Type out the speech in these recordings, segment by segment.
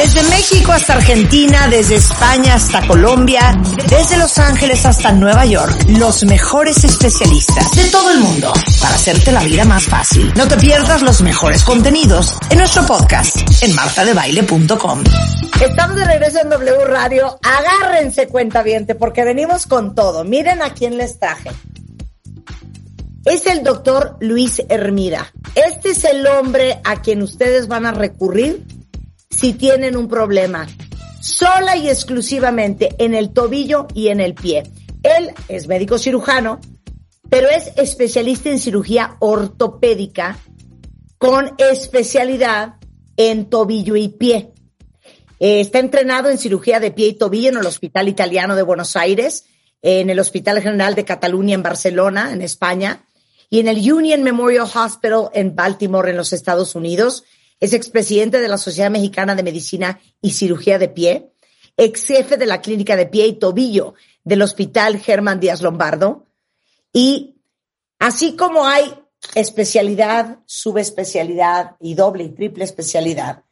Desde México hasta Argentina, desde España hasta Colombia, desde Los Ángeles hasta Nueva York, los mejores especialistas de todo el mundo para hacerte la vida más fácil. No te pierdas los mejores contenidos en nuestro podcast en martadebaile.com. Estamos de regreso en W Radio. Agárrense cuenta porque venimos con todo. Miren a quién les traje. Es el doctor Luis Hermida. Este es el hombre a quien ustedes van a recurrir si tienen un problema, sola y exclusivamente en el tobillo y en el pie. Él es médico cirujano, pero es especialista en cirugía ortopédica con especialidad en tobillo y pie. Eh, está entrenado en cirugía de pie y tobillo en el Hospital Italiano de Buenos Aires, en el Hospital General de Cataluña en Barcelona, en España, y en el Union Memorial Hospital en Baltimore, en los Estados Unidos es expresidente de la Sociedad Mexicana de Medicina y Cirugía de Pie, ex jefe de la Clínica de Pie y Tobillo del Hospital Germán Díaz Lombardo. Y así como hay especialidad, subespecialidad y doble y triple especialidad,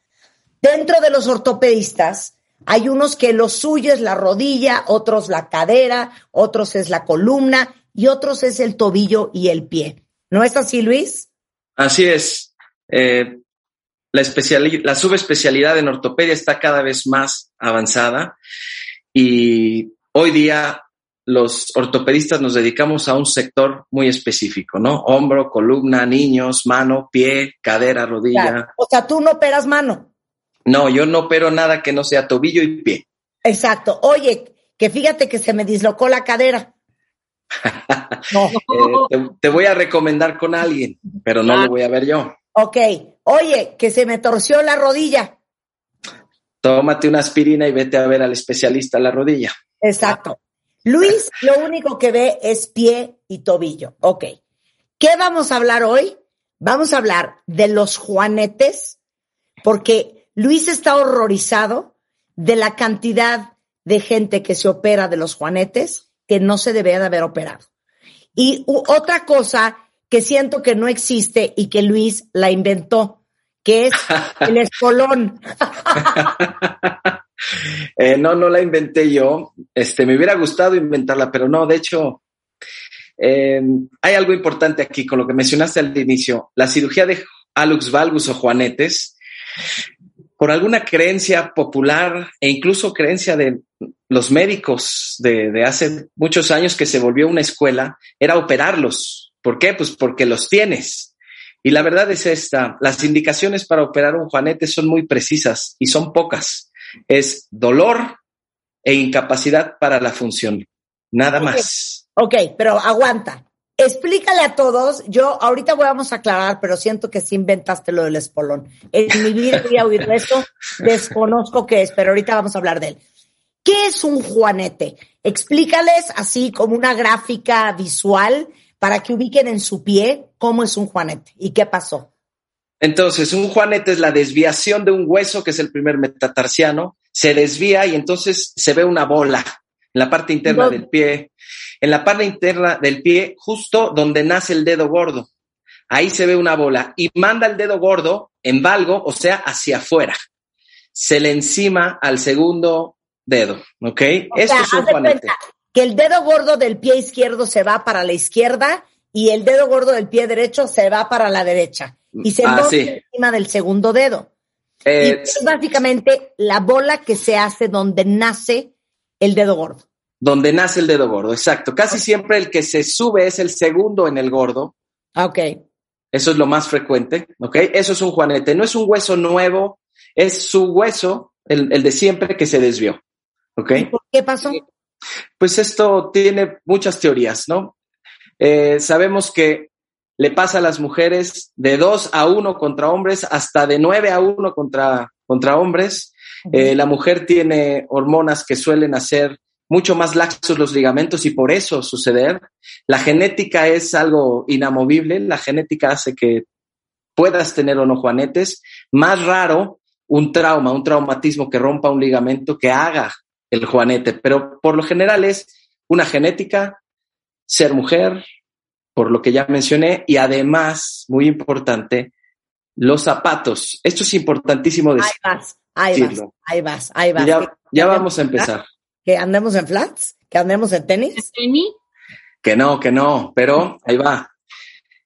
dentro de los ortopedistas hay unos que lo suyo es la rodilla, otros la cadera, otros es la columna y otros es el tobillo y el pie. ¿No es así, Luis? Así es. Eh, la, la subespecialidad en ortopedia está cada vez más avanzada y hoy día los ortopedistas nos dedicamos a un sector muy específico, ¿no? Hombro, columna, niños, mano, pie, cadera, rodilla. O sea, tú no operas mano. No, yo no opero nada que no sea tobillo y pie. Exacto. Oye, que fíjate que se me dislocó la cadera. Eh, te, voy a recomendar con alguien, pero no lo voy a ver yo. Ok, oye, que se me torció la rodilla. Tómate una aspirina y vete a ver al especialista la rodilla. Exacto. Luis lo único que ve es pie y tobillo. Ok. ¿Qué vamos a hablar hoy? Vamos a hablar de los juanetes, porque Luis está horrorizado de la cantidad de gente que se opera de los juanetes que no se debe de haber operado. Y otra cosa que siento que no existe y que Luis la inventó, que es el espolón. Eh, no, no la inventé yo. Este, me hubiera gustado inventarla, pero no, de hecho, eh, hay algo importante aquí con lo que mencionaste al inicio. La cirugía de alux valgus o juanetes, por alguna creencia popular e incluso creencia de los médicos de, de hace muchos años que se volvió una escuela, era operarlos ¿Por qué? Pues porque los tienes. Y la verdad es esta, las indicaciones para operar un juanete son muy precisas y son pocas. Es dolor e incapacidad para la función. Nada más. Ok, pero aguanta. Explícale a todos, yo ahorita vamos a aclarar, pero siento que sí inventaste lo del espolón. En mi vida había oído esto, desconozco qué es, pero ahorita vamos a hablar de él. ¿Qué es un juanete? Explícales así como una gráfica visual para que ubiquen en su pie cómo es un juanete y qué pasó. Entonces, un juanete es la desviación de un hueso, que es el primer metatarsiano, se desvía y entonces se ve una bola en la parte interna del pie, en la parte interna del pie, justo donde nace el dedo gordo. Ahí se ve una bola y manda el dedo gordo en valgo, o sea, hacia afuera. Se le encima al segundo dedo, ¿ok? Esto es un juanete que el dedo gordo del pie izquierdo se va para la izquierda y el dedo gordo del pie derecho se va para la derecha y se ah, encima del segundo dedo. Eh, es básicamente la bola que se hace donde nace el dedo gordo. Donde nace el dedo gordo, exacto. Casi siempre el que se sube es el segundo en el gordo. Ah, ok. Eso es lo más frecuente, ¿ok? Eso es un juanete. No es un hueso nuevo, es su hueso, el, el de siempre, que se desvió, ¿ok? por qué pasó? Pues esto tiene muchas teorías, ¿no? Eh, sabemos que le pasa a las mujeres de dos a uno contra hombres hasta de nueve a uno contra contra hombres. Eh, la mujer tiene hormonas que suelen hacer mucho más laxos los ligamentos y por eso suceder. La genética es algo inamovible, la genética hace que puedas tener o no juanetes. Más raro un trauma, un traumatismo que rompa un ligamento que haga el juanete, pero por lo general es una genética, ser mujer, por lo que ya mencioné, y además, muy importante, los zapatos. Esto es importantísimo decirlo. Ahí vas, ahí vas, ahí vas, ahí vas. Ya, ya vamos a empezar. ¿Que andemos en flats? ¿Que andemos en tenis? ¿Tenis? Que no, que no, pero ahí va.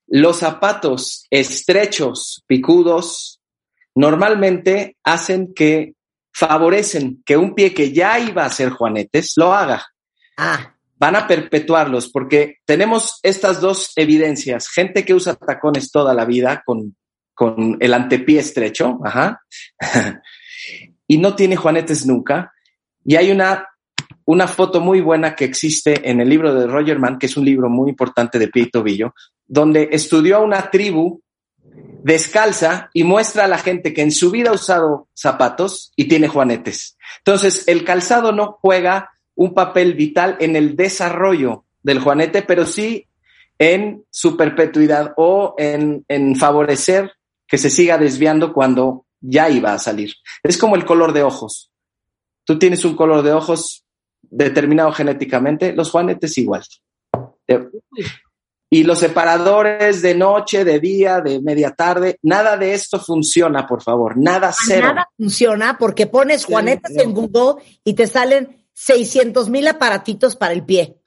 Los zapatos estrechos, picudos, normalmente hacen que favorecen que un pie que ya iba a ser juanetes lo haga. Ah. Van a perpetuarlos porque tenemos estas dos evidencias. Gente que usa tacones toda la vida con, con el antepié estrecho, ajá, y no tiene juanetes nunca. Y hay una, una foto muy buena que existe en el libro de Roger Mann, que es un libro muy importante de pie y tobillo, donde estudió a una tribu descalza y muestra a la gente que en su vida ha usado zapatos y tiene juanetes. Entonces, el calzado no juega un papel vital en el desarrollo del juanete, pero sí en su perpetuidad o en, favorecer que se siga desviando cuando ya iba a salir. Es como el color de ojos. Tú tienes un color de ojos determinado genéticamente, los juanetes igual. Y los separadores de noche, de día, de media tarde, nada de esto funciona, por favor, nada cero. Nada funciona porque pones juanetes en Google y te salen 600 mil aparatitos para el pie.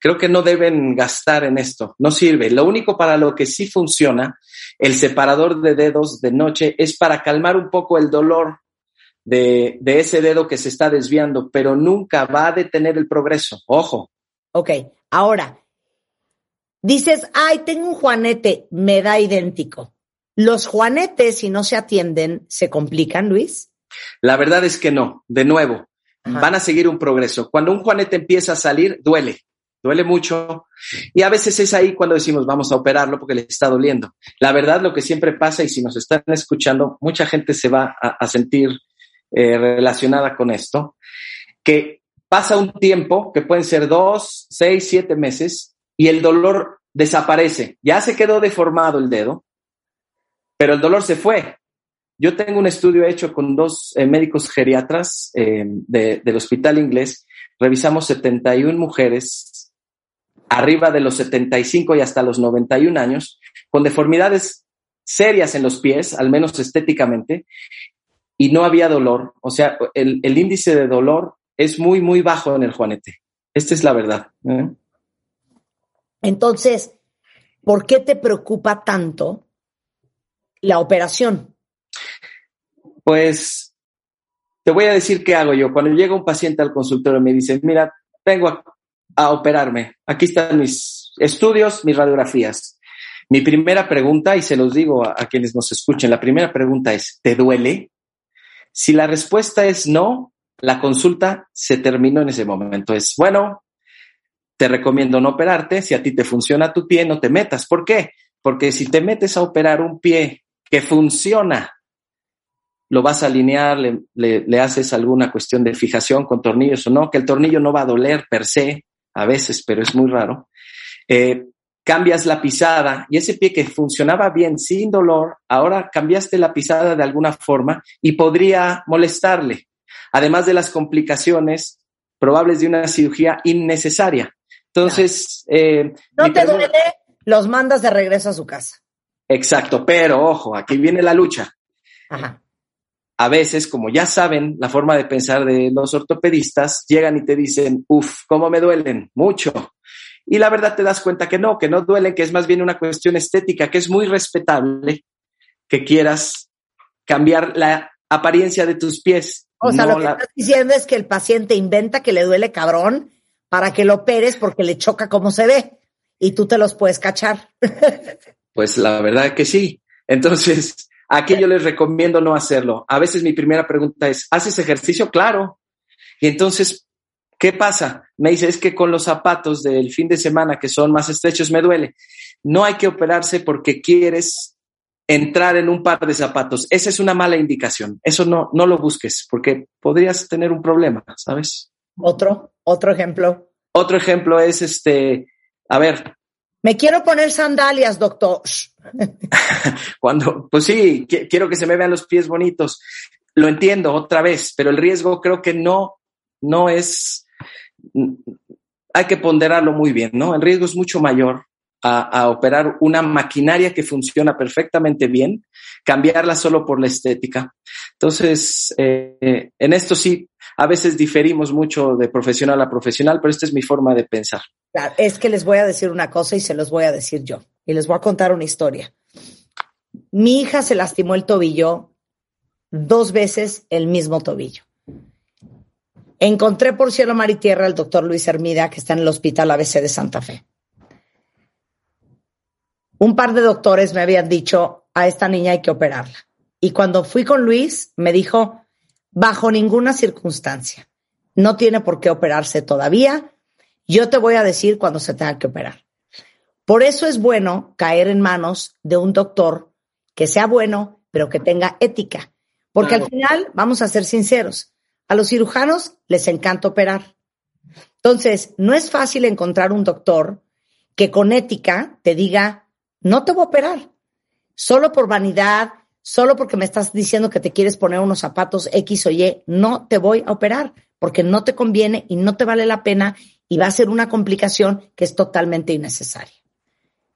Creo que no deben gastar en esto, no sirve. Lo único para lo que sí funciona, el separador de dedos de noche, es para calmar un poco el dolor de, de ese dedo que se está desviando, pero nunca va a detener el progreso. Ojo. Ok, ahora, dices, ay, tengo un juanete, me da idéntico. ¿Los juanetes, si no se atienden, se complican, Luis? La verdad es que no. De nuevo, van a seguir un progreso. Cuando un juanete empieza a salir, duele, duele mucho. Y a veces es ahí cuando decimos, vamos a operarlo porque le está doliendo. La verdad, lo que siempre pasa, y si nos están escuchando, mucha gente se va a, sentir eh, relacionada con esto, que pasa un tiempo, que pueden ser dos, seis, siete meses, y el dolor desaparece. Ya se quedó deformado el dedo, pero el dolor se fue. Yo tengo un estudio hecho con dos eh, médicos geriatras eh, del hospital inglés. Revisamos 71 mujeres arriba de los 75 y hasta los 91 años con deformidades serias en los pies, al menos estéticamente, y no había dolor. O sea, el, índice de dolor es muy, muy bajo en el juanete. Esta es la verdad. ¿eh? Entonces, ¿por qué te preocupa tanto la operación? Pues te voy a decir qué hago yo. Cuando llega un paciente al consultorio y me dice, mira, vengo a, operarme, aquí están mis estudios, mis radiografías. Mi primera pregunta, y se los digo a, a quienes nos escuchen, la primera pregunta es, ¿te duele? Si la respuesta es no, la consulta se terminó en ese momento. Es, bueno, te recomiendo no operarte. Si a ti te funciona tu pie, no te metas. ¿Por qué? Porque si te metes a operar un pie que funciona, lo vas a alinear, le, haces alguna cuestión de fijación con tornillos o no, que el tornillo no va a doler per se, a veces, pero es muy raro. Eh, cambias la pisada y ese pie que funcionaba bien sin dolor, ahora cambiaste la pisada de alguna forma y podría molestarle, además de las complicaciones probables de una cirugía innecesaria. Entonces... Eh, no te duele, los mandas de regreso a su casa. Exacto, pero ojo, aquí viene la lucha. A veces, como ya saben la forma de pensar de los ortopedistas, llegan y te dicen, uff, ¿cómo me duelen? Mucho. Y la verdad te das cuenta que no, que no duelen, que es más bien una cuestión estética, que es muy respetable que quieras cambiar la apariencia de tus pies. O sea, lo que estás diciendo es que el paciente inventa que le duele cabrón para que lo operes porque le choca cómo se ve y tú te los puedes cachar. Pues la verdad que sí. Entonces, aquí yo les recomiendo no hacerlo. A veces mi primera pregunta es, ¿haces ejercicio? Claro. Y entonces, ¿qué pasa? Me dice, es que con los zapatos del fin de semana que son más estrechos me duele. No hay que operarse porque quieres entrar en un par de zapatos. Esa es una mala indicación. Eso no, no lo busques porque podrías tener un problema, ¿sabes? Otro, otro ejemplo. Otro ejemplo es este, a ver. Me quiero poner sandalias, doctor. Cuando, pues sí, quiero que se me vean los pies bonitos. Lo entiendo otra vez, pero el riesgo creo que no, no es, hay que ponderarlo muy bien, ¿no? El riesgo es mucho mayor a, operar una maquinaria que funciona perfectamente bien, cambiarla solo por la estética. Entonces, eh, en esto sí, a veces diferimos mucho de profesional a profesional, pero esta es mi forma de pensar. Es que les voy a decir una cosa y se los voy a decir yo. Y les voy a contar una historia. Mi hija se lastimó el tobillo dos veces el mismo tobillo. Encontré por cielo, mar y tierra al doctor Luis Hermida, que está en el Hospital ABC de Santa Fe un par de doctores me habían dicho, a esta niña hay que operarla. Y cuando fui con Luis, me dijo, bajo ninguna circunstancia, no tiene por qué operarse todavía, yo te voy a decir cuando se tenga que operar. Por eso es bueno caer en manos de un doctor que sea bueno, pero que tenga ética. Porque al final, vamos a ser sinceros, a los cirujanos les encanta operar. Entonces, no es fácil encontrar un doctor que con ética te diga, no te voy a operar. Solo por vanidad, solo porque me estás diciendo que te quieres poner unos zapatos X o Y, no te voy a operar porque no te conviene y no te vale la pena y va a ser una complicación que es totalmente innecesaria.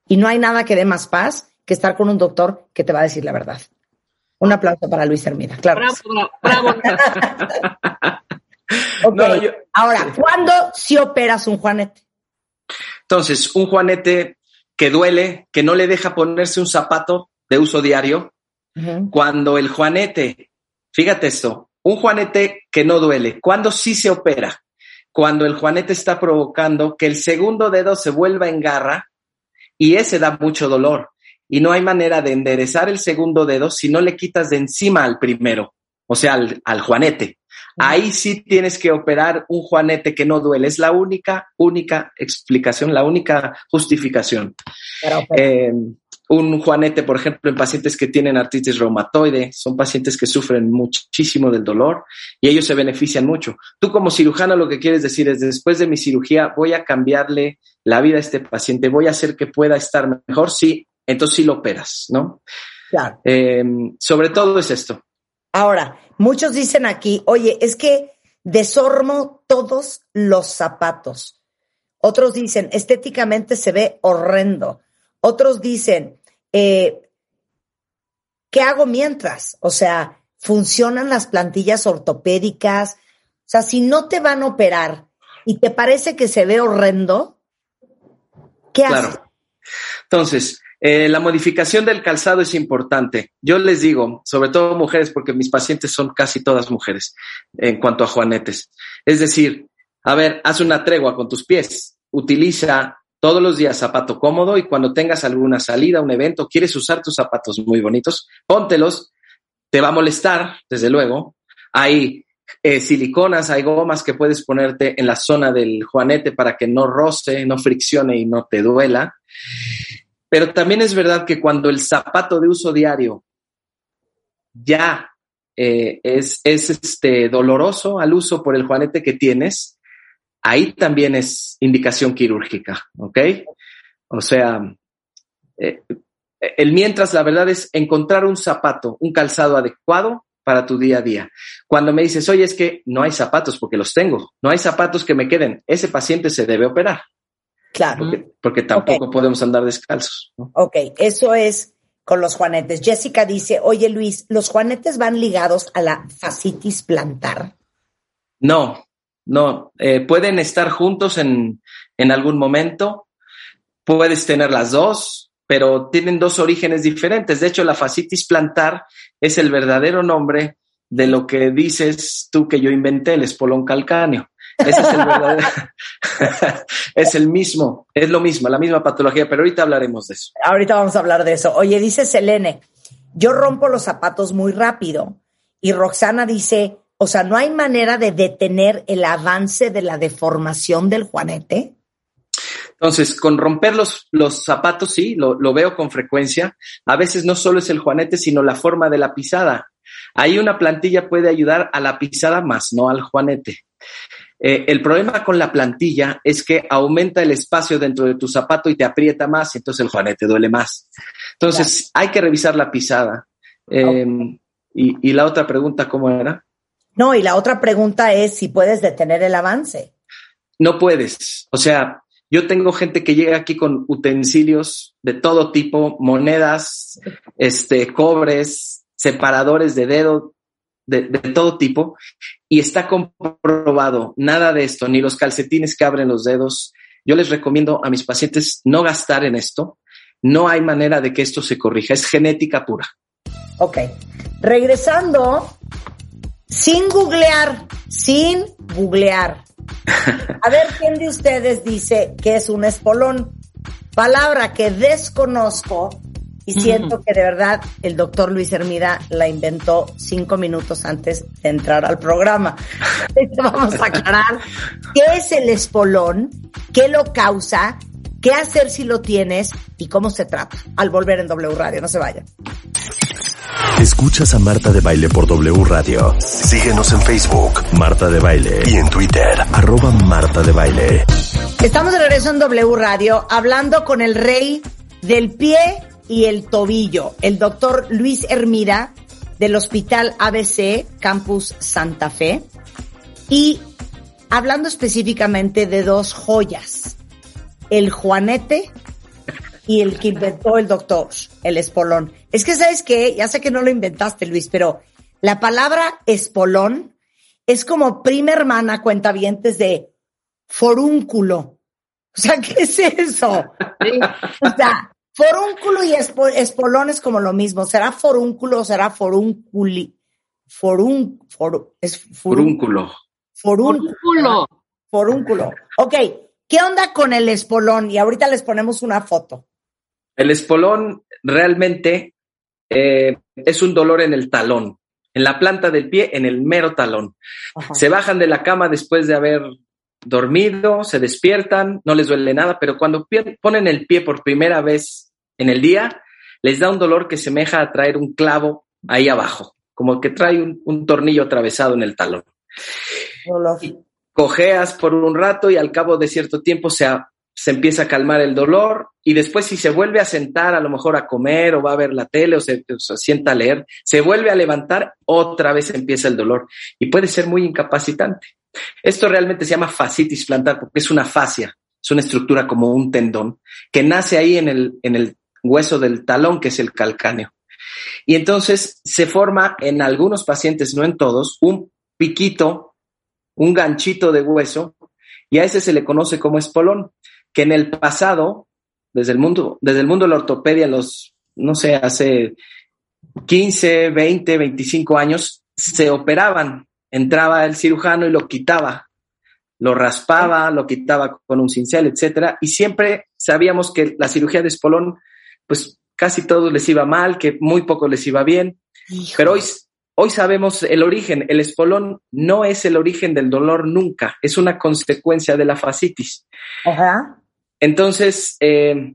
Y no hay nada que dé más paz que estar con un doctor que te va a decir la verdad. Un aplauso para Luis Hermida, claro. Bravo, bravo. Ahora, ¿cuándo si operas un juanete? Entonces, un juanete que duele, que no le deja ponerse un zapato de uso diario. Cuando el juanete, fíjate esto, un juanete que no duele, cuando sí se opera, cuando el juanete está provocando que el segundo dedo se vuelva en garra y ese da mucho dolor. Y no hay manera de enderezar el segundo dedo si no le quitas de encima al primero, o sea, al juanete. Ahí sí tienes que operar un juanete que no duele. Es la única, única explicación, la única justificación. Eh, un juanete, por ejemplo, en pacientes que tienen artritis reumatoide, son pacientes que sufren muchísimo del dolor y ellos se benefician mucho. Tú como cirujano lo que quieres decir es, después de mi cirugía voy a cambiarle la vida a este paciente, voy a hacer que pueda estar mejor, sí, entonces sí lo operas, ¿no? Claro. Eh, sobre todo es esto. Ahora, muchos dicen aquí, oye, es que desormo todos los zapatos. Otros dicen, estéticamente se ve horrendo. Otros dicen, eh, ¿qué hago mientras? O sea, ¿funcionan las plantillas ortopédicas? O sea, si no te van a operar y te parece que se ve horrendo, ¿qué haces? Entonces, eh, la modificación del calzado es importante. Yo les digo, sobre todo mujeres, porque mis pacientes son casi todas mujeres en cuanto a juanetes. Es decir, a ver, haz una tregua con tus pies. Utiliza todos los días zapato cómodo y cuando tengas alguna salida, un evento, quieres usar tus zapatos muy bonitos, póntelos. Te va a molestar, desde luego. Hay eh, siliconas, hay gomas que puedes ponerte en la zona del juanete para que no roce, no friccione y no te duela. Pero también es verdad que cuando el zapato de uso diario ya eh, es, es este, doloroso al uso por el juanete que tienes, ahí también es indicación quirúrgica, ¿ok? O sea, eh, el mientras, la verdad es encontrar un zapato, un calzado adecuado para tu día a día. Cuando me dices, oye, es que no hay zapatos porque los tengo, no hay zapatos que me queden, ese paciente se debe operar. Claro. Porque, tampoco podemos andar descalzos. Ok, eso es con los juanetes. Jessica dice, oye Luis, ¿los juanetes van ligados a la fascitis plantar? No, no. Eh, pueden estar juntos en, en algún momento. Puedes tener las dos, pero tienen dos orígenes diferentes. De hecho, la fascitis plantar es el verdadero nombre de lo que dices tú que yo inventé, el espolón calcáneo. Ese es el verdadero. es el mismo, es lo mismo, la misma patología, pero ahorita hablaremos de eso. Ahorita vamos a hablar de eso. Oye, dice Selene, yo rompo los zapatos muy rápido. Y Roxana dice, o sea, ¿no hay manera de detener el avance de la deformación del juanete? Entonces, con romper los, los zapatos, sí, lo, lo, veo con frecuencia. A veces no solo es el juanete, sino la forma de la pisada. Ahí una plantilla puede ayudar a la pisada más, no al juanete. Eh, el problema con la plantilla es que aumenta el espacio dentro de tu zapato y te aprieta más, entonces el juanete duele más. Entonces, hay que revisar la pisada. Eh, y, y la otra pregunta, ¿cómo era? No, y la otra pregunta es si puedes detener el avance. No puedes. O sea, yo tengo gente que llega aquí con utensilios de todo tipo, monedas, este, cobres, separadores de dedo, de, de, todo tipo, y está comprobado nada de esto, ni los calcetines que abren los dedos. Yo les recomiendo a mis pacientes no gastar en esto. No hay manera de que esto se corrija, es genética pura. Ok. Regresando, sin googlear, sin googlear. A ver quién de ustedes dice que es un espolón. Palabra que desconozco y siento que de verdad el doctor Luis Hermida la inventó cinco minutos antes de entrar al programa. Vamos a aclarar qué es el espolón, qué lo causa, qué hacer si lo tienes y cómo se trata. Al volver en W Radio, no se vayan. Escuchas a Marta de Baile por W Radio. Síguenos en Facebook, Marta de Baile, y en Twitter, arroba Marta de Baile. Estamos de regreso en W Radio hablando con el rey del pie y el tobillo, el doctor Luis Hermida del Hospital ABC Campus Santa Fe y hablando específicamente de dos joyas, el Juanete y el que inventó el doctor, el espolón. Es que, ¿sabes qué? Ya sé que no lo inventaste, Luis, pero la palabra espolón es como prima hermana cuentavientes de forúnculo. O sea, ¿qué es eso? O sea, forúnculo y espolón es como lo mismo. ¿Será forúnculo o será forúnculi? Forún, for, es forúnculo. Forúnculo. Forúnculo. Ok, ¿qué onda con el espolón? Y ahorita les ponemos una foto. El espolón realmente eh, es un dolor en el talón, en la planta del pie, en el mero talón. Ajá. Se bajan de la cama después de haber dormido, se despiertan, no les duele nada, pero cuando ponen el pie por primera vez en el día, les da un dolor que semeja a traer un clavo ahí abajo, como que trae un, un tornillo atravesado en el talón. Dolor. Cojeas por un rato y al cabo de cierto tiempo se, se empieza a calmar el dolor y después si se vuelve a sentar a lo mejor a comer o va a ver la tele o se, o se, sienta a leer, se vuelve a levantar, otra vez empieza el dolor y puede ser muy incapacitante. Esto realmente se llama fascitis plantar porque es una fascia, es una estructura como un tendón que nace ahí en el, en el hueso del talón que es el calcáneo. Y entonces se forma en algunos pacientes, no en todos, un piquito, un ganchito de hueso y a ese se le conoce como espolón que en el pasado, desde el mundo, desde el mundo de la ortopedia, los, no sé, hace 15, 20, 25 años, se operaban. Entraba el cirujano y lo quitaba, lo raspaba, lo quitaba con un cincel, etcétera. Y siempre sabíamos que la cirugía de espolón, pues casi todos les iba mal, que muy poco les iba bien. Hijo. Pero hoy, hoy sabemos el origen. El espolón no es el origen del dolor nunca, es una consecuencia de la fascitis. Ajá. Entonces, eh,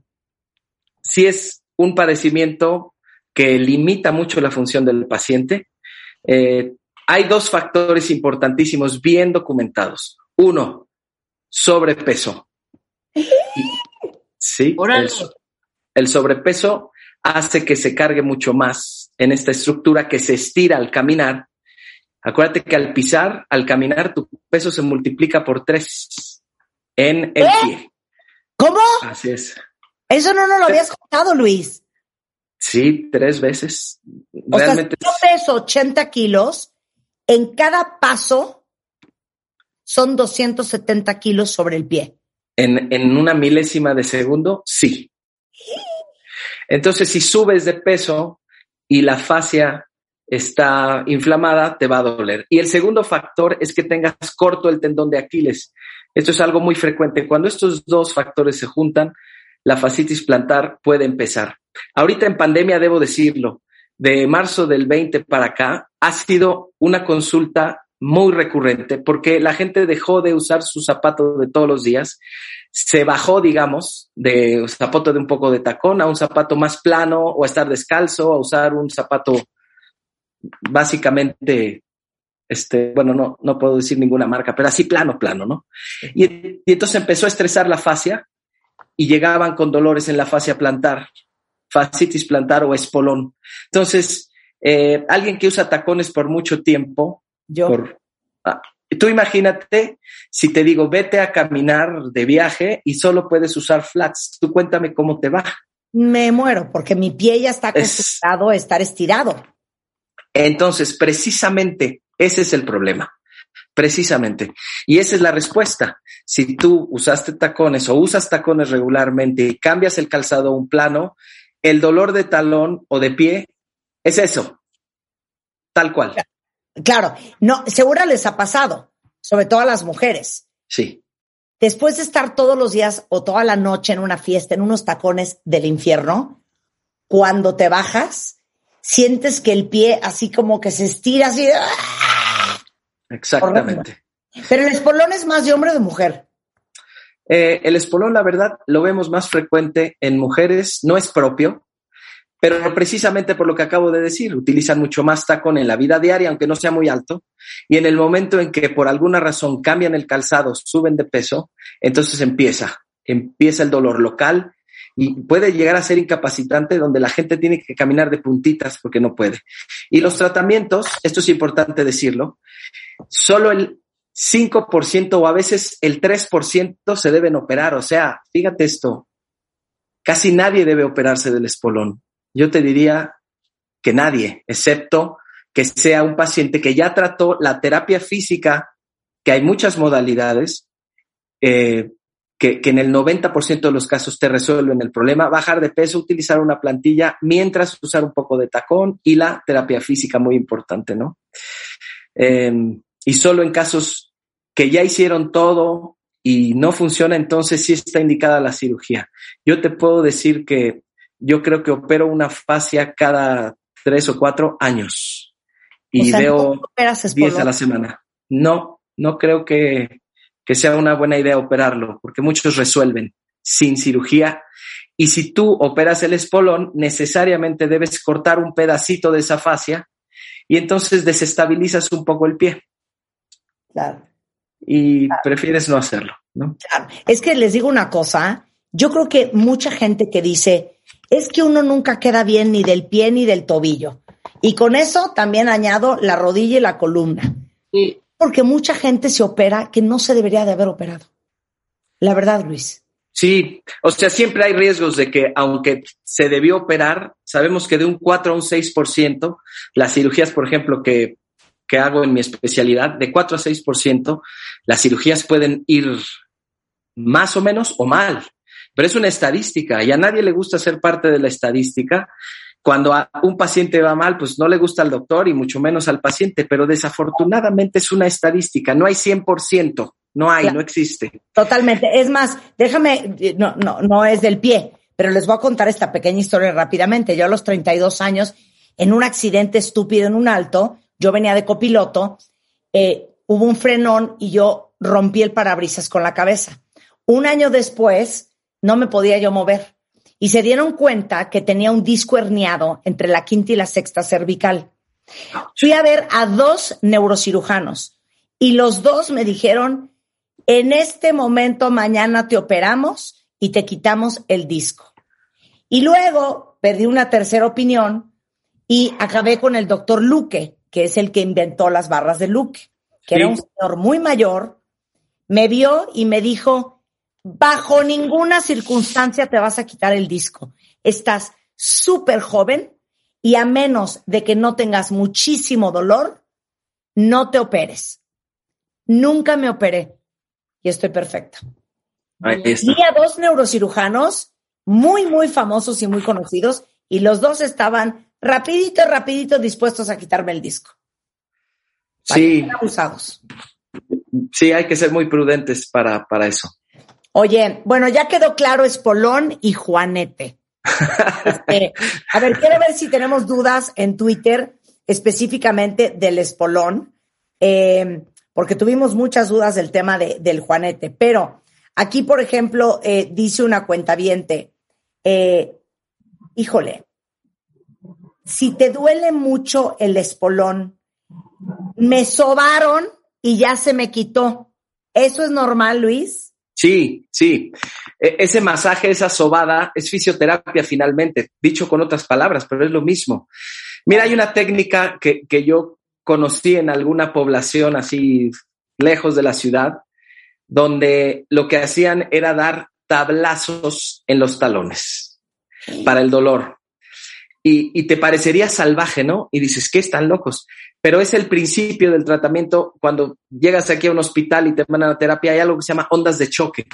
sí es un padecimiento que limita mucho la función del paciente. Eh, hay dos factores importantísimos bien documentados. Uno, sobrepeso. Sí, el, el, sobrepeso hace que se cargue mucho más en esta estructura que se estira al caminar. Acuérdate que al pisar, al caminar, tu peso se multiplica por tres en el ¿Eh? pie. ¿Cómo? Así es. Eso no nos lo habías contado, Luis. Sí, tres veces. O Realmente sea, si yo peso 80 kilos, en cada paso son 270 kilos sobre el pie. En, en una milésima de segundo, sí. Entonces, si subes de peso y la fascia está inflamada, te va a doler. Y el segundo factor es que tengas corto el tendón de Aquiles. Esto es algo muy frecuente. Cuando estos dos factores se juntan, la fascitis plantar puede empezar. Ahorita en pandemia, debo decirlo, de marzo del 20 para acá, ha sido una consulta muy recurrente porque la gente dejó de usar su zapato de todos los días, se bajó, digamos, de un zapato de un poco de tacón a un zapato más plano o a estar descalzo, a usar un zapato básicamente, este, bueno, no, no puedo decir ninguna marca, pero así plano, plano, ¿no? Y, y entonces empezó a estresar la fascia y llegaban con dolores en la fascia plantar, fascitis plantar o espolón. Entonces, eh, alguien que usa tacones por mucho tiempo, Yo. por- ah, tú imagínate si te digo, vete a caminar de viaje y solo puedes usar flats. Tú cuéntame cómo te va. Me muero porque mi pie ya está Es- acostumbrado a estar estirado. Entonces, precisamente ese es el problema. Precisamente. Y esa es la respuesta. Si tú usaste tacones o usas tacones regularmente y cambias el calzado a un plano, el dolor de talón o de pie es eso. Tal cual. Claro, no, seguro les ha pasado, sobre todo a las mujeres. Sí. Después de estar todos los días o toda la noche en una fiesta, en unos tacones del infierno, cuando te bajas, sientes que el pie así como que se estira así. ¡ah! Exactamente. Pero el espolón es más de hombre o de mujer. Eh, el espolón, la verdad, lo vemos más frecuente en mujeres, no es propio, pero precisamente por lo que acabo de decir, utilizan mucho más tacón en la vida diaria, aunque no sea muy alto, y en el momento en que por alguna razón cambian el calzado, suben de peso, entonces empieza, empieza el dolor local y puede llegar a ser incapacitante donde la gente tiene que caminar de puntitas porque no puede. Y los tratamientos, esto es importante decirlo, solo el 5% o a veces el 3% se deben operar. O sea, fíjate esto, casi nadie debe operarse del espolón. Yo te diría que nadie, excepto que sea un paciente que ya trató la terapia física, que hay muchas modalidades, eh, que, que en el 90% de los casos te resuelven el problema, bajar de peso, utilizar una plantilla, mientras usar un poco de tacón y la terapia física, muy importante, ¿no? Eh, y solo en casos que ya hicieron todo y no funciona, entonces sí está indicada la cirugía. Yo te puedo decir que yo creo que opero una fascia cada tres o cuatro años y O sea, veo ¿no operas 10 espolón? a la semana. No, no creo que, que sea una buena idea operarlo, porque muchos resuelven sin cirugía. Y si tú operas el espolón, necesariamente debes cortar un pedacito de esa fascia y entonces desestabilizas un poco el pie Claro. y prefieres no hacerlo, ¿no? Claro. Es que les digo una cosa, yo creo que mucha gente que dice, es que uno nunca queda bien ni del pie ni del tobillo. Y con eso también añado la rodilla y la columna. Porque mucha gente se opera que no se debería de haber operado. La verdad, Luis. Sí, o sea, siempre hay riesgos de que aunque se debió operar, sabemos que de un 4 a un 6%, las cirugías, por ejemplo, que, que hago en mi especialidad, de 4 a 6%, las cirugías pueden ir más o menos o mal. Pero es una estadística y a nadie le gusta ser parte de la estadística. Cuando a un paciente va mal, pues no le gusta al doctor y mucho menos al paciente, pero desafortunadamente es una estadística, no hay 100%, no hay, Claro. no existe. Totalmente. Es más, déjame, no, no, no es del pie, pero les voy a contar esta pequeña historia rápidamente. Yo a los 32 años, en un accidente estúpido en un alto, yo venía de copiloto, eh, hubo un frenón y yo rompí el parabrisas con la cabeza. Un año después, no me podía yo mover y se dieron cuenta que tenía un disco herniado entre la quinta y la sexta cervical. Fui a ver a dos neurocirujanos y los dos me dijeron, en este momento mañana te operamos y te quitamos el disco. Y luego perdí una tercera opinión y acabé con el doctor Luque, que es el que inventó las barras de Luque, que era un señor muy mayor, me vio y me dijo, bajo ninguna circunstancia te vas a quitar el disco. Estás súper joven y a menos de que no tengas muchísimo dolor, no te operes. Nunca me operé y estoy perfecta. Vi a dos neurocirujanos muy, muy famosos y muy conocidos y los dos estaban rapidito, rapidito dispuestos a quitarme el disco. Sí, Abusados. sí, hay que ser muy prudentes para, para eso. Oye, bueno, ya quedó claro Espolón y Juanete. Este, a ver, quiero ver si tenemos dudas en Twitter específicamente del Espolón. eh, porque tuvimos muchas dudas del tema de, del juanete, pero aquí, por ejemplo, eh, dice una cuenta eh, híjole, si te duele mucho el espolón, me sobaron y ya se me quitó. ¿Eso es normal, Luis? Sí, sí. E, ese masaje, esa sobada, es fisioterapia finalmente, dicho con otras palabras, pero es lo mismo. Mira, hay una técnica que, que yo conocí en alguna población así lejos de la ciudad, donde lo que hacían era dar tablazos en los talones para el dolor. Y, te parecería salvaje, ¿no? Y dices, ¿qué están locos? Pero es el principio del tratamiento. Cuando llegas aquí a un hospital y te mandan a terapia, hay algo que se llama ondas de choque,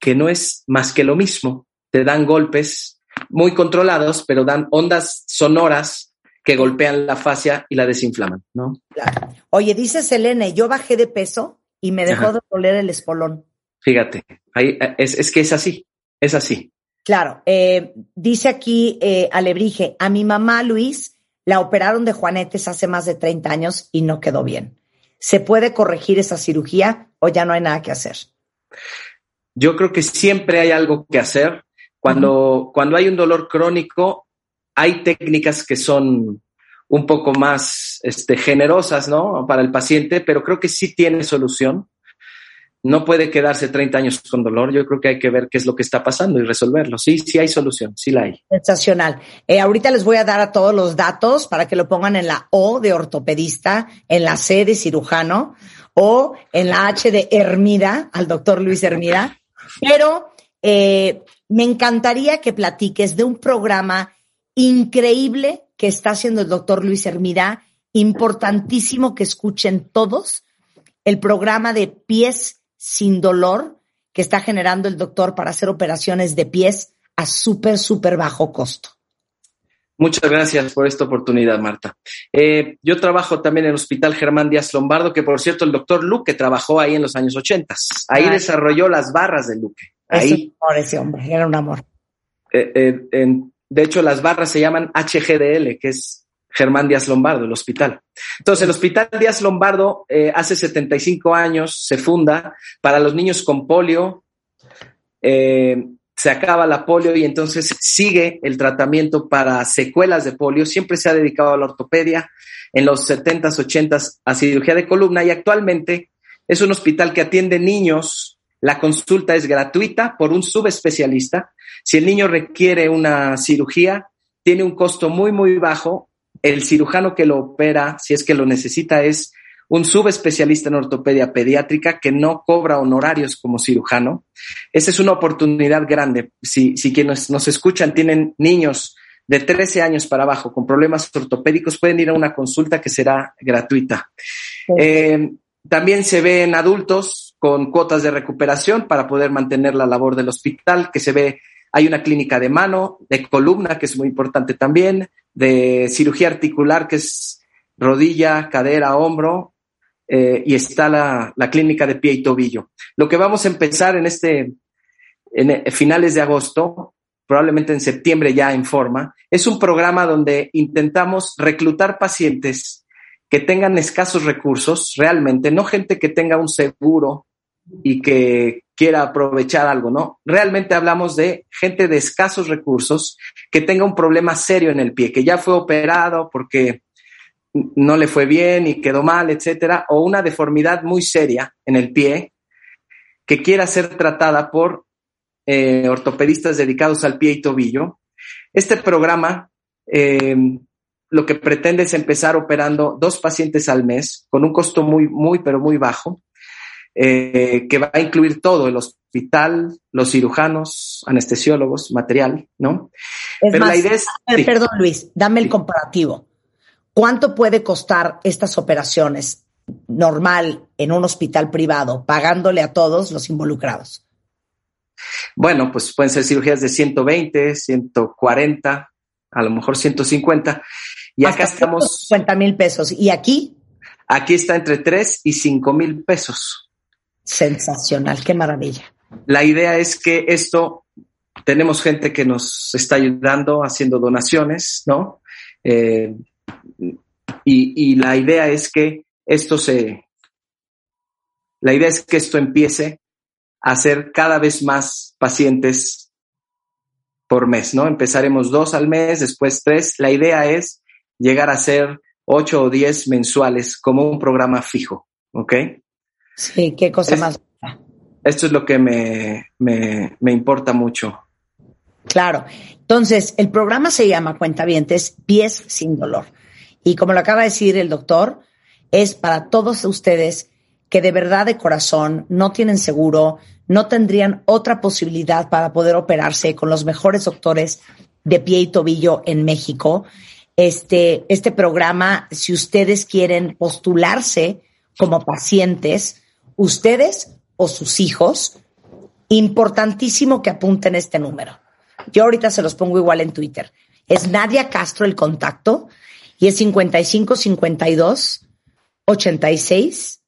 que no es más que lo mismo. Te dan golpes muy controlados, pero dan ondas sonoras que golpean la fascia y la desinflaman, ¿no? Claro. Oye, dice Selene, yo bajé de peso y me dejó de doler el espolón. Fíjate, ahí, es, es que es así, es así. Claro, eh, dice aquí eh, Alebrije, a mi mamá Luis la operaron de juanetes hace más de 30 años y no quedó bien. ¿Se puede corregir esa cirugía o ya no hay nada que hacer? Yo creo que siempre hay algo que hacer. Cuando, cuando hay un dolor crónico, hay técnicas que son un poco más este, generosas, ¿no? Para el paciente, pero creo que sí tiene solución no puede quedarse 30 años con dolor. Yo creo que hay que ver qué es lo que está pasando y resolverlo. Sí, sí hay solución, sí la hay. Sensacional. Eh, ahorita les voy a dar a todos los datos para que lo pongan en la O de ortopedista, en la C de cirujano o en la H de Hermida, al doctor Luis Hermida. Pero eh, me encantaría que platiques de un programa increíble que está haciendo el doctor Luis Hermida, importantísimo que escuchen todos, el programa de pies sin dolor que está generando el doctor para hacer operaciones de pies a súper, súper bajo costo. Muchas gracias por esta oportunidad, Marta. Eh, yo trabajo también en el Hospital Germán Díaz Lombardo, que por cierto el doctor Luque trabajó ahí en los años 80. Ahí desarrolló las barras de Luque. Ahí, ese hombre, era un amor. Eh, eh, de hecho, las barras se llaman HGDL, que es Germán Díaz Lombardo, el hospital. Entonces, el Hospital Díaz Lombardo eh, hace 75 años se funda para los niños con polio. Eh, se acaba la polio y entonces sigue el tratamiento para secuelas de polio. Siempre se ha dedicado a la ortopedia, en los 70s, 80s a cirugía de columna y actualmente es un hospital que atiende niños. La consulta es gratuita por un subespecialista. Si el niño requiere una cirugía, tiene un costo muy, muy bajo el cirujano que lo opera, si es que lo necesita, es un subespecialista en ortopedia pediátrica que no cobra honorarios como cirujano. Esa es una oportunidad grande. Si, si quienes nos escuchan tienen niños de 13 años para abajo con problemas ortopédicos, pueden ir a una consulta que será gratuita. Eh, también se ve en adultos con cuotas de recuperación para poder mantener la labor del hospital, que se ve, hay una clínica de mano, de columna, que es muy importante también, de cirugía articular, que es rodilla, cadera, hombro, eh, y está la, clínica de pie y tobillo. Lo que vamos a empezar en este, en eh, finales de agosto, probablemente en septiembre ya en forma, es un programa donde intentamos reclutar pacientes que tengan escasos recursos, realmente, no gente que tenga un seguro y que quiera aprovechar algo, ¿no? Realmente hablamos de gente de escasos recursos que tenga un problema serio en el pie, que ya fue operado porque no le fue bien y quedó mal, etcétera, o una deformidad muy seria en el pie que quiera ser tratada por eh, ortopedistas dedicados al pie y tobillo. Este programa eh, lo que pretende es empezar operando dos pacientes al mes con un costo muy, muy, pero muy bajo eh, que va a incluir todo, el hospital, los cirujanos, anestesiólogos, material, ¿no? Pero la idea es... Perdón, Luis, dame el comparativo. ¿Cuánto puede costar estas operaciones normal en un hospital privado, pagándole a todos los involucrados? Bueno, pues pueden ser cirugías de 120, 140, a lo mejor 150. Y acá estamos. 50 mil pesos. ¿Y aquí? Aquí está entre 3 y 5 mil pesos. Sensacional, qué maravilla. La idea es que esto, tenemos gente que nos está ayudando haciendo donaciones, ¿no? Eh, y, la idea es que esto se, la idea es que esto empiece a ser cada vez más pacientes por mes, ¿no? Empezaremos dos al mes, después tres. La idea es llegar a ser ocho o diez mensuales como un programa fijo, ¿ok? Sí, qué cosa más. Esto es lo que me, me, me importa mucho. Claro. Entonces, el programa se llama Cuentavientes Pies sin Dolor. Y como lo acaba de decir el doctor, es para todos ustedes que de verdad de corazón no tienen seguro, no tendrían otra posibilidad para poder operarse con los mejores doctores de pie y tobillo en México. Este, este programa, si ustedes quieren postularse como pacientes, ustedes o sus hijos, importantísimo que apunten este número. Yo ahorita se los pongo igual en Twitter. Es Nadia Castro el contacto y es 55 52 86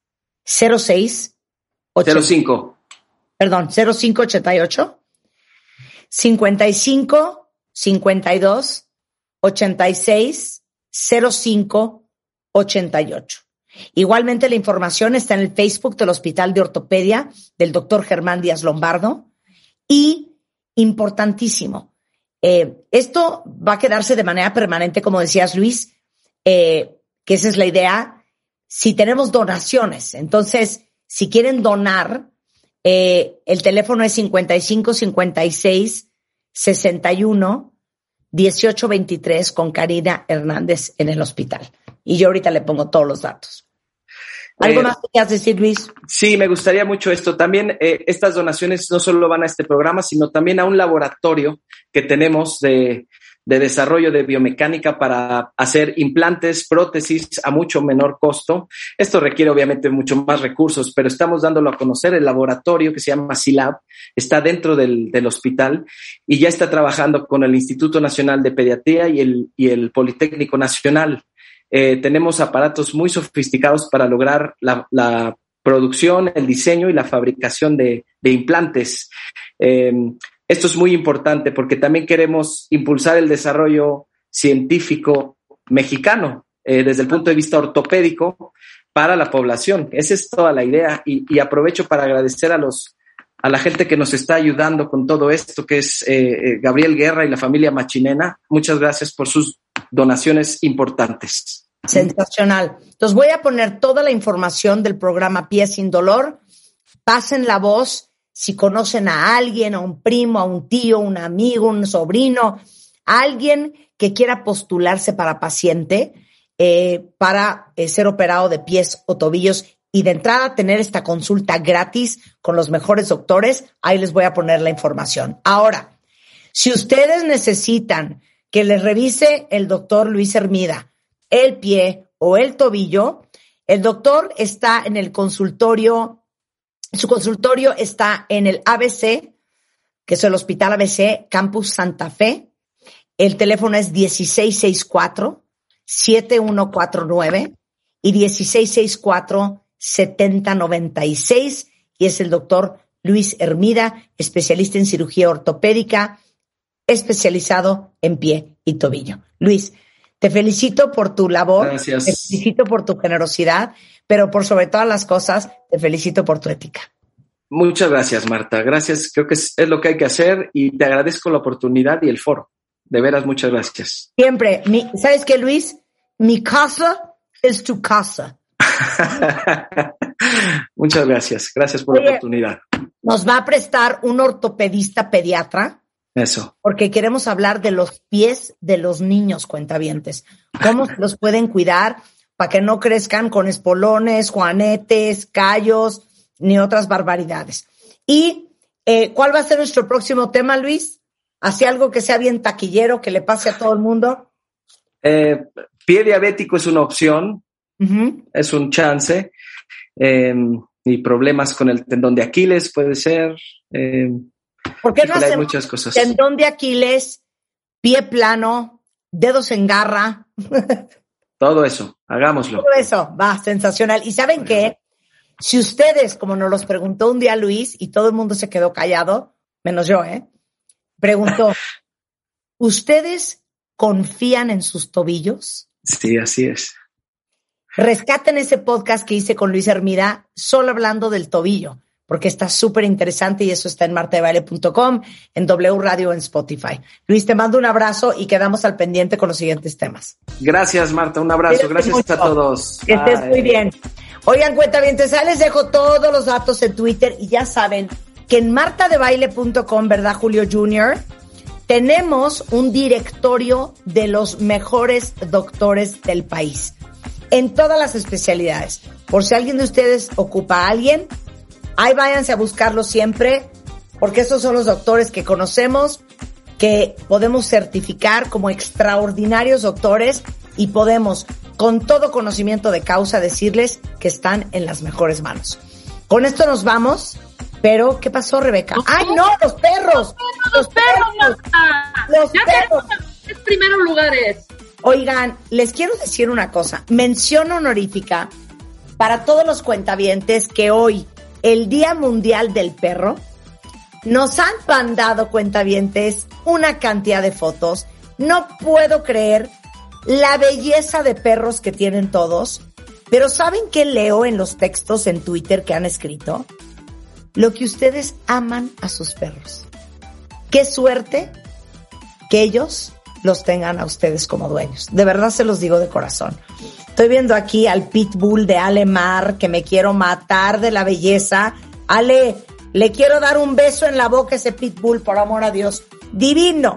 06 05. Perdón, 0588 55 52 86 05 88. Igualmente la información está en el Facebook del Hospital de Ortopedia del doctor Germán Díaz Lombardo y importantísimo, eh, esto va a quedarse de manera permanente, como decías Luis, eh, que esa es la idea, si tenemos donaciones. Entonces, si quieren donar, eh, el teléfono es 55 56 61 18 23 con Karina Hernández en el hospital. Y yo ahorita le pongo todos los datos. ¿Algo eh, más que quieras decir, Luis? Sí, me gustaría mucho esto. También eh, estas donaciones no solo van a este programa, sino también a un laboratorio que tenemos de, de desarrollo de biomecánica para hacer implantes, prótesis a mucho menor costo. Esto requiere obviamente mucho más recursos, pero estamos dándolo a conocer. El laboratorio que se llama SILAB está dentro del, del hospital y ya está trabajando con el Instituto Nacional de Pediatría y el, y el Politécnico Nacional. Eh, tenemos aparatos muy sofisticados para lograr la, producción, el diseño y la fabricación de, implantes. Eh, esto es muy importante porque también queremos impulsar el desarrollo científico mexicano eh, desde el punto de vista ortopédico para la población. Esa es toda la idea y, aprovecho para agradecer a los a la gente que nos está ayudando con todo esto, que es Gabriel Guerra y la familia Machinena. Muchas gracias por sus donaciones importantes. Sensacional. Entonces voy a poner toda la información del programa Pies sin Dolor. Pasen la voz si conocen a alguien, a un primo, a un tío, un amigo, un sobrino, alguien que quiera postularse para paciente, eh, para eh, ser operado de pies o tobillos y de entrada tener esta consulta gratis con los mejores doctores, ahí les voy a poner la información. Ahora, si ustedes necesitan que les revise el doctor Luis Hermida el pie o el tobillo. El doctor está en el consultorio, su consultorio está en el ABC, que es el Hospital ABC Campus Santa Fe. El teléfono es 1664-7149 y 1664-7096 y es el doctor Luis Hermida, especialista en cirugía ortopédica especializado en pie y tobillo. Luis, te felicito por tu labor, Gracias. te felicito por tu generosidad, pero por sobre todas las cosas, te felicito por tu ética. Muchas gracias, Marta. Gracias. Creo que es, es lo que hay que hacer y te agradezco la oportunidad y el foro. De veras, muchas gracias. Siempre. Mi, ¿Sabes qué, Luis? Mi casa es tu casa. muchas gracias. Gracias por Oye, la oportunidad. Nos va a prestar un ortopedista pediatra eso. Porque queremos hablar de los pies de los niños cuentavientes. ¿Cómo se los pueden cuidar para que no crezcan con espolones, juanetes, callos, ni otras barbaridades? ¿Y eh, cuál va a ser nuestro próximo tema, Luis? ¿Hacia algo que sea bien taquillero, que le pase a todo el mundo? Eh, pie diabético es una opción, uh -huh. es un chance. Eh, y problemas con el tendón de Aquiles puede ser. ¿Por qué no hay muchas cosas. tendón de Aquiles, pie plano, dedos en garra? Todo eso, hagámoslo. Todo eso, va, sensacional. ¿Y saben qué? Si ustedes, como nos los preguntó un día Luis y todo el mundo se quedó callado, menos yo, ¿eh? Preguntó, ¿ustedes confían en sus tobillos? Sí, así es. rescaten ese podcast que hice con Luis Hermida, solo hablando del tobillo, porque está súper interesante y eso está en martadebaile.com, en W Radio, en Spotify. Luis, te mando un abrazo y quedamos al pendiente con los siguientes temas. Gracias, Marta. Un abrazo. Gracias a todos. Que estés muy bien. Oigan, cuenta bien, les dejo todos los datos en Twitter y ya saben que en martadebaile.com, ¿verdad, Julio Jr.? Tenemos un directorio de los mejores doctores del país en todas las especialidades. Por si alguien de ustedes ocupa a alguien, ahí váyanse a buscarlo siempre, porque estos son los doctores que conocemos, que podemos certificar como extraordinarios doctores y podemos, con todo conocimiento de causa, decirles que están en las mejores manos. Con esto nos vamos. Pero, ¿qué pasó, Rebeca? ¡Ay, no! ¡Los perros! ¡Los, perros! Los perros. Los primeros lugares. Oigan, les quiero decir una cosa. Mención honorífica para todos los cuentavientes que hoy, el Día Mundial del Perro, nos han mandado cuentavientes una cantidad de fotos. No puedo creer la belleza de perros que tienen todos. Pero ¿saben qué leo en los textos en Twitter que han escrito? Lo que ustedes aman a sus perros. Qué suerte que ellos los tengan a ustedes como dueños. De verdad se los digo de corazón. Estoy viendo aquí al pitbull de Alemar que me quiero matar de la belleza. Ale, le quiero dar un beso en la boca a ese pitbull, por amor a Dios. Divino.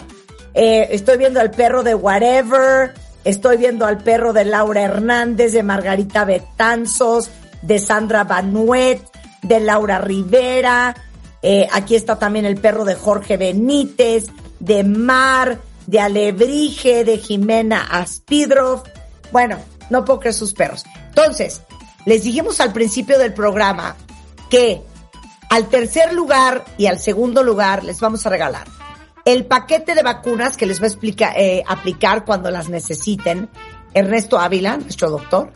Eh, estoy viendo al perro de Whatever. Estoy viendo al perro de Laura Hernández, de Margarita Betanzos, de Sandra Banuet, de Laura Rivera. Eh, aquí está también el perro de Jorge Benítez, de Mar, de Alebrije, de Jimena Aspidrov. Bueno, no puedo creer sus perros. Entonces, les dijimos al principio del programa que al tercer lugar y al segundo lugar les vamos a regalar el paquete de vacunas que les va a explicar, eh, aplicar cuando las necesiten Ernesto Ávila, nuestro doctor.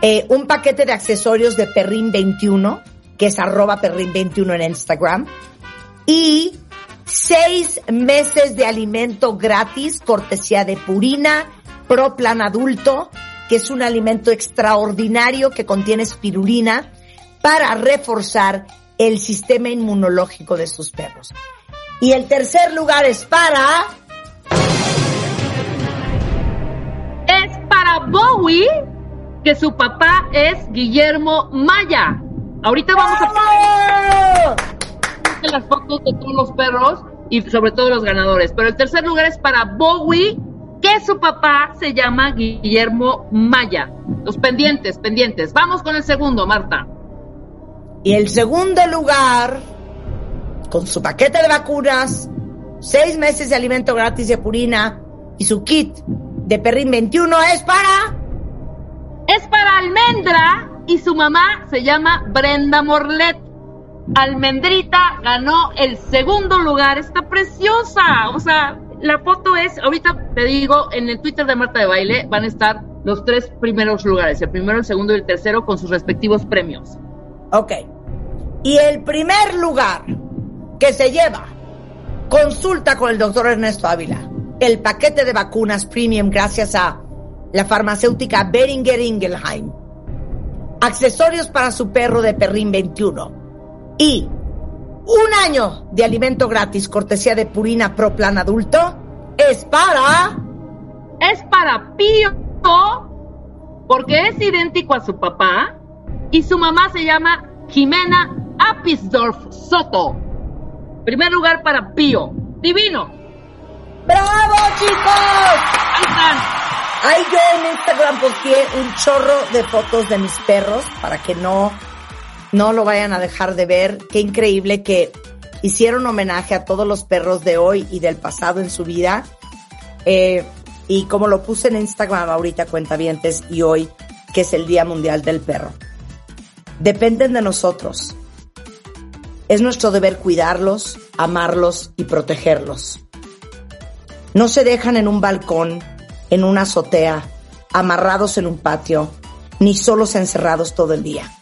Eh, un paquete de accesorios de Perrin 21, que es arroba Perrin 21 en Instagram. Y seis meses de alimento gratis, cortesía de Purina, Pro Plan Adulto, que es un alimento extraordinario que contiene espirulina para reforzar el sistema inmunológico de sus perros. Y el tercer lugar es para... Es para Bowie, que su papá es Guillermo Maya. Ahorita vamos a las fotos de todos los perros y sobre todo los ganadores. Pero el tercer lugar es para Bowie, que su papá se llama Guillermo Maya. Los pendientes, pendientes. Vamos con el segundo, Marta. Y el segundo lugar, con su paquete de vacunas, seis meses de alimento gratis de Purina y su kit de Perrin 21 es para... Es para Almendra y su mamá se llama Brenda Morlet. Almendrita ganó el segundo lugar, está preciosa. O sea, la foto es, ahorita te digo, en el Twitter de Marta de Baile van a estar los tres primeros lugares, el primero, el segundo y el tercero con sus respectivos premios. Ok. Y el primer lugar que se lleva, consulta con el doctor Ernesto Ávila, el paquete de vacunas premium gracias a la farmacéutica Beringer Ingelheim, accesorios para su perro de Perrin 21 y un año de alimento gratis cortesía de Purina Pro Plan Adulto es para... Es para Pío, porque es idéntico a su papá y su mamá se llama Jimena Apisdorf Soto. Primer lugar para Pío. Divino. ¡Bravo, chicos! Ahí están. Ahí yo en Instagram posteé un chorro de fotos de mis perros para que no no lo vayan a dejar de ver. Qué increíble que hicieron homenaje a todos los perros de hoy y del pasado en su vida. Eh, y como lo puse en Instagram ahorita, cuentavientes, y hoy, que es el Día Mundial del Perro. Dependen de nosotros. Es nuestro deber cuidarlos, amarlos y protegerlos. No se dejan en un balcón, en una azotea, amarrados en un patio, ni solos encerrados todo el día.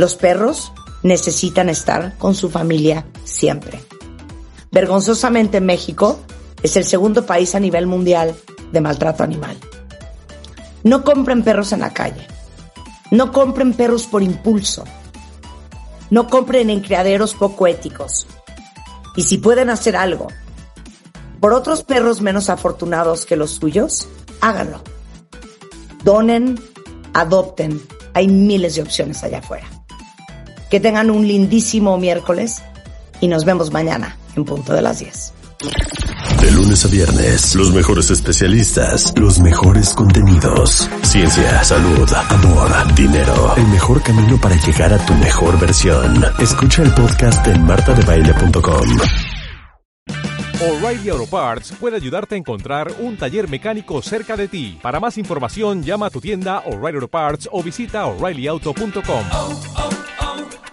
Los perros necesitan estar con su familia siempre. Vergonzosamente México es el segundo país a nivel mundial de maltrato animal. No compren perros en la calle. No compren perros por impulso. No compren en criaderos poco éticos. Y si pueden hacer algo por otros perros menos afortunados que los suyos, háganlo. Donen, adopten. Hay miles de opciones allá afuera. Que tengan un lindísimo miércoles y nos vemos mañana en punto de las 10. De lunes a viernes, los mejores especialistas, los mejores contenidos. Ciencia, salud, amor, dinero. El mejor camino para llegar a tu mejor versión. Escucha el podcast en martadebaile.com. O'Reilly Auto Parts puede ayudarte a encontrar un taller mecánico cerca de ti. Para más información, llama a tu tienda O'Reilly Auto Parts o visita oreillyauto.com.